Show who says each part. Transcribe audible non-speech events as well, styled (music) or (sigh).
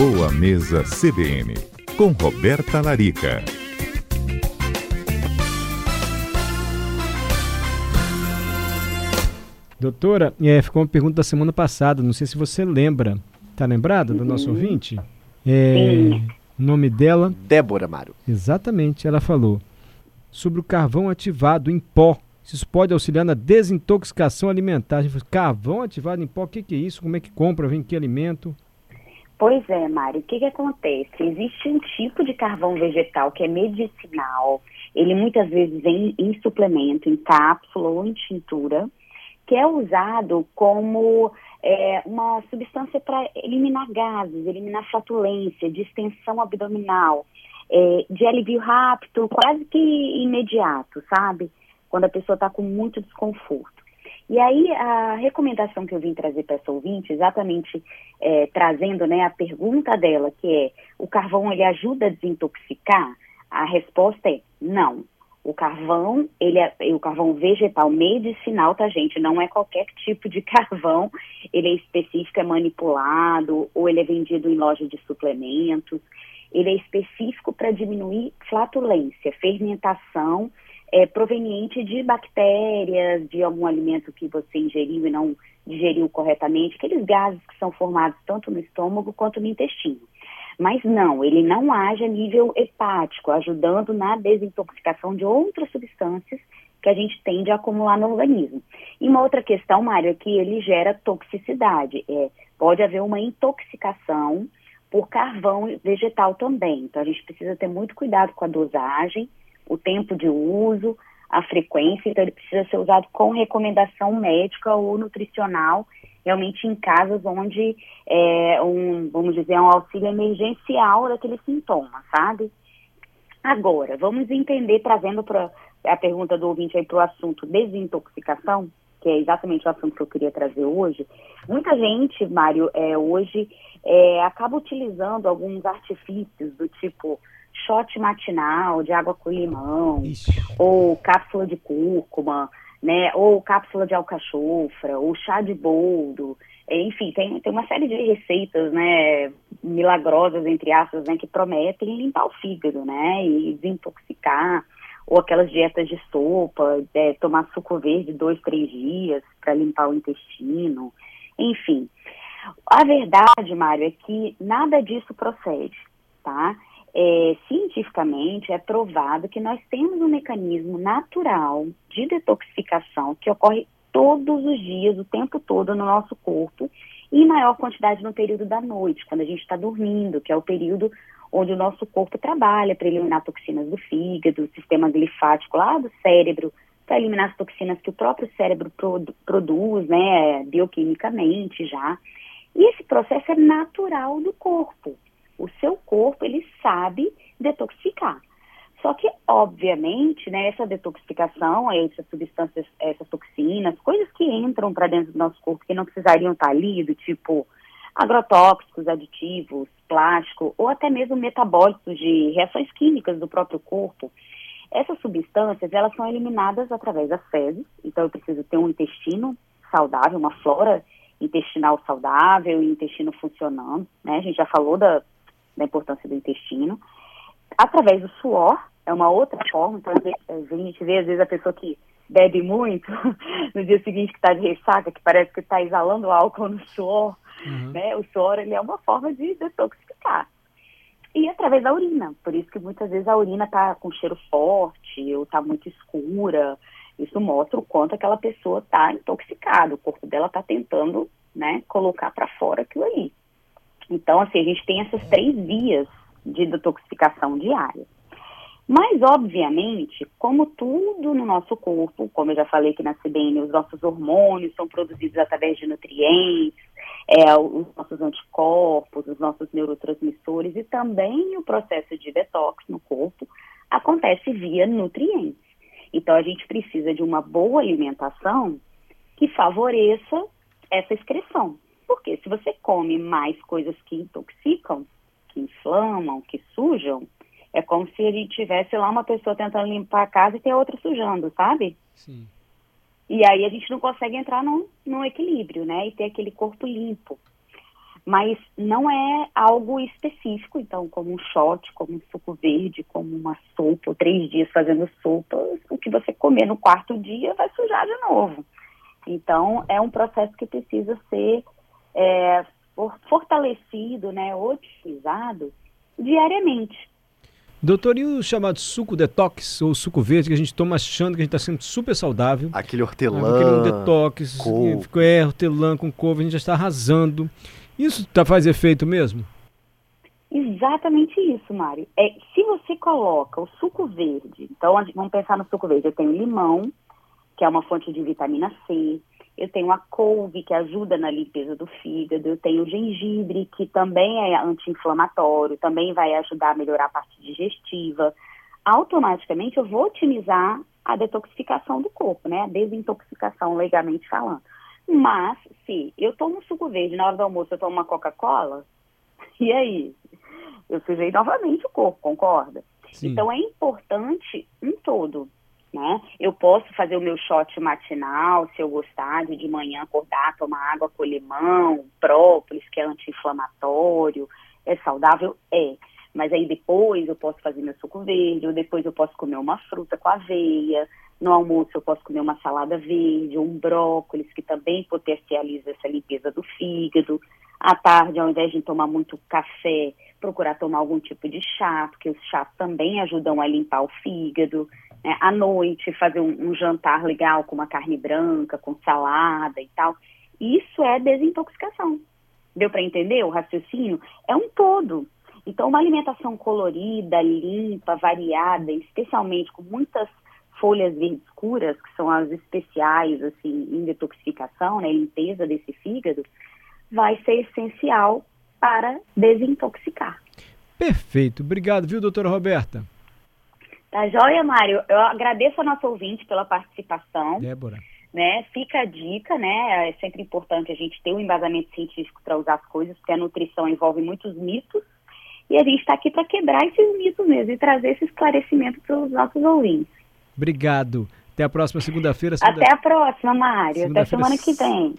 Speaker 1: Boa Mesa CBN, com Roberta Larica.
Speaker 2: Doutora, é, ficou uma pergunta da semana passada, não sei se você lembra. Está lembrada do nosso uhum. ouvinte? É, nome dela?
Speaker 3: Débora Mário.
Speaker 2: Exatamente, ela falou sobre o carvão ativado em pó. Isso pode auxiliar na desintoxicação alimentar. Carvão ativado em pó, o que, que é isso? Como é que compra? Vem que alimento?
Speaker 4: Pois é, Mário. O que, que acontece? Existe um tipo de carvão vegetal que é medicinal. Ele muitas vezes vem em suplemento, em cápsula ou em tintura, que é usado como é, uma substância para eliminar gases, eliminar flatulência, distensão abdominal, é, de alívio rápido, quase que imediato, sabe? Quando a pessoa está com muito desconforto. E aí, a recomendação que eu vim trazer para essa ouvinte, exatamente é, trazendo né, a pergunta dela, que é, o carvão ele ajuda a desintoxicar? A resposta é não. O carvão, ele é o carvão vegetal medicinal, tá, gente? Não é qualquer tipo de (laughs) carvão. Ele é específico, é manipulado, ou ele é vendido em loja de suplementos. Ele é específico para diminuir flatulência, fermentação é, proveniente de bactérias, de algum alimento que você ingeriu e não digeriu corretamente, aqueles gases que são formados tanto no estômago quanto no intestino. Mas não, ele não age a nível hepático, ajudando na desintoxicação de outras substâncias que a gente tende a acumular no organismo. E uma outra questão, Mário, é que ele gera toxicidade. É, pode haver uma intoxicação por carvão vegetal também. Então a gente precisa ter muito cuidado com a dosagem o tempo de uso, a frequência, então ele precisa ser usado com recomendação médica ou nutricional, realmente em casos onde é um, vamos dizer, um auxílio emergencial daquele sintoma, sabe? Agora, vamos entender, trazendo para a pergunta do ouvinte aí para o assunto desintoxicação, que é exatamente o assunto que eu queria trazer hoje. Muita gente, Mário, é, hoje é, acaba utilizando alguns artifícios do tipo shot matinal de água com limão, Ixi. ou cápsula de cúrcuma, né, ou cápsula de alcachofra, ou chá de boldo, enfim, tem, tem uma série de receitas, né, milagrosas, entre aspas, né, que prometem limpar o fígado, né, e desintoxicar, ou aquelas dietas de sopa, é, tomar suco verde dois, três dias para limpar o intestino, enfim. A verdade, Mário, é que nada disso procede, tá? É, cientificamente é provado que nós temos um mecanismo natural de detoxificação que ocorre todos os dias, o tempo todo no nosso corpo, e em maior quantidade no período da noite, quando a gente está dormindo, que é o período onde o nosso corpo trabalha para eliminar toxinas do fígado, do sistema linfático lá do cérebro, para eliminar as toxinas que o próprio cérebro produ produz, né, bioquimicamente já. E esse processo é natural do corpo. O seu corpo, ele sabe detoxificar. Só que, obviamente, né, essa detoxificação, essas substâncias, essas toxinas, coisas que entram para dentro do nosso corpo que não precisariam estar ali, do tipo agrotóxicos, aditivos, plástico, ou até mesmo metabólicos de reações químicas do próprio corpo, essas substâncias, elas são eliminadas através das fezes, então eu preciso ter um intestino saudável, uma flora intestinal saudável, intestino funcionando, né? A gente já falou da, da importância do intestino. Através do suor, é uma outra forma, então a gente vê às vezes a pessoa que bebe muito, (laughs) no dia seguinte que está de ressaca, que parece que está exalando álcool no suor, uhum. né? O suor ele é uma forma de detoxificar. E através da urina, por isso que muitas vezes a urina está com cheiro forte ou está muito escura. Isso mostra o quanto aquela pessoa está intoxicada, o corpo dela está tentando, né, colocar para fora aquilo ali. Então, assim, a gente tem essas três vias de detoxificação diária. Mas, obviamente, como tudo no nosso corpo, como eu já falei aqui na CBN, os nossos hormônios são produzidos através de nutrientes, é, os nossos anticorpos, os nossos neurotransmissores e também o processo de detox no corpo acontece via nutrientes. Então, a gente precisa de uma boa alimentação que favoreça essa excreção. Porque se você come mais coisas que intoxicam, que inflamam, que sujam, é como se a gente tivesse lá uma pessoa tentando limpar a casa e tem outra sujando, sabe? Sim. E aí a gente não consegue entrar num, num equilíbrio, né? E ter aquele corpo limpo. mas não é algo específico, então, como um shot, como um suco verde, como uma sopa, ou três dias fazendo sopa, o que você comer no quarto dia vai sujar de novo. Então, é um processo que precisa ser é, fortalecido, né, otimizado diariamente.
Speaker 2: Doutor, e o chamado suco detox, ou suco verde, que a gente toma achando que a gente está sendo super saudável?
Speaker 3: Aquele hortelã.
Speaker 2: Aquele detox, couve. é, hortelã com couve, a gente já está arrasando. Isso tá, faz efeito mesmo?
Speaker 4: Exatamente isso, Mário. É, se você coloca o suco verde, então vamos pensar no suco verde, eu tenho limão, que é uma fonte de vitamina C, eu tenho a couve, que ajuda na limpeza do fígado, eu tenho o gengibre, que também é anti-inflamatório, também vai ajudar a melhorar a parte digestiva. Automaticamente eu vou otimizar a detoxificação do corpo, né? A desintoxicação, legalmente falando. Mas, se eu tomo suco verde na hora do almoço, eu tomo uma Coca-Cola, (laughs) e aí? Eu sujei novamente o corpo, concorda? Sim. Então é importante um todo, né? Eu posso fazer o meu shot matinal, se eu gostar, de, de manhã acordar, tomar água com limão, própolis, que é anti-inflamatório, é saudável? É. Mas aí depois eu posso fazer meu suco verde, ou depois eu posso comer uma fruta com aveia, no almoço eu posso comer uma salada verde, um brócolis, que também potencializa essa limpeza do fígado. À tarde, ao invés de tomar muito café, procurar tomar algum tipo de chá, porque os chás também ajudam a limpar o fígado. Né? À noite, fazer um, um jantar legal com uma carne branca, com salada e tal. Isso é desintoxicação. Deu para entender o raciocínio? É um todo. Então, uma alimentação colorida, limpa, variada, especialmente com muitas folhas verdes escuras, que são as especiais, assim, em detoxificação, né, limpeza desse fígado, vai ser essencial para desintoxicar.
Speaker 2: Perfeito. Obrigado, viu, doutora Roberta?
Speaker 4: Tá joia, Mário. Eu agradeço a nossa ouvinte pela participação.
Speaker 2: Débora.
Speaker 4: Né? Fica a dica, né? É sempre importante a gente ter um embasamento científico para usar as coisas, porque a nutrição envolve muitos mitos. E a gente está aqui para quebrar esses mitos mesmo e trazer esse esclarecimento para os nossos ouvintes.
Speaker 2: Obrigado. Até a próxima segunda-feira.
Speaker 4: Segunda... Até a próxima, Mário. Até semana que vem.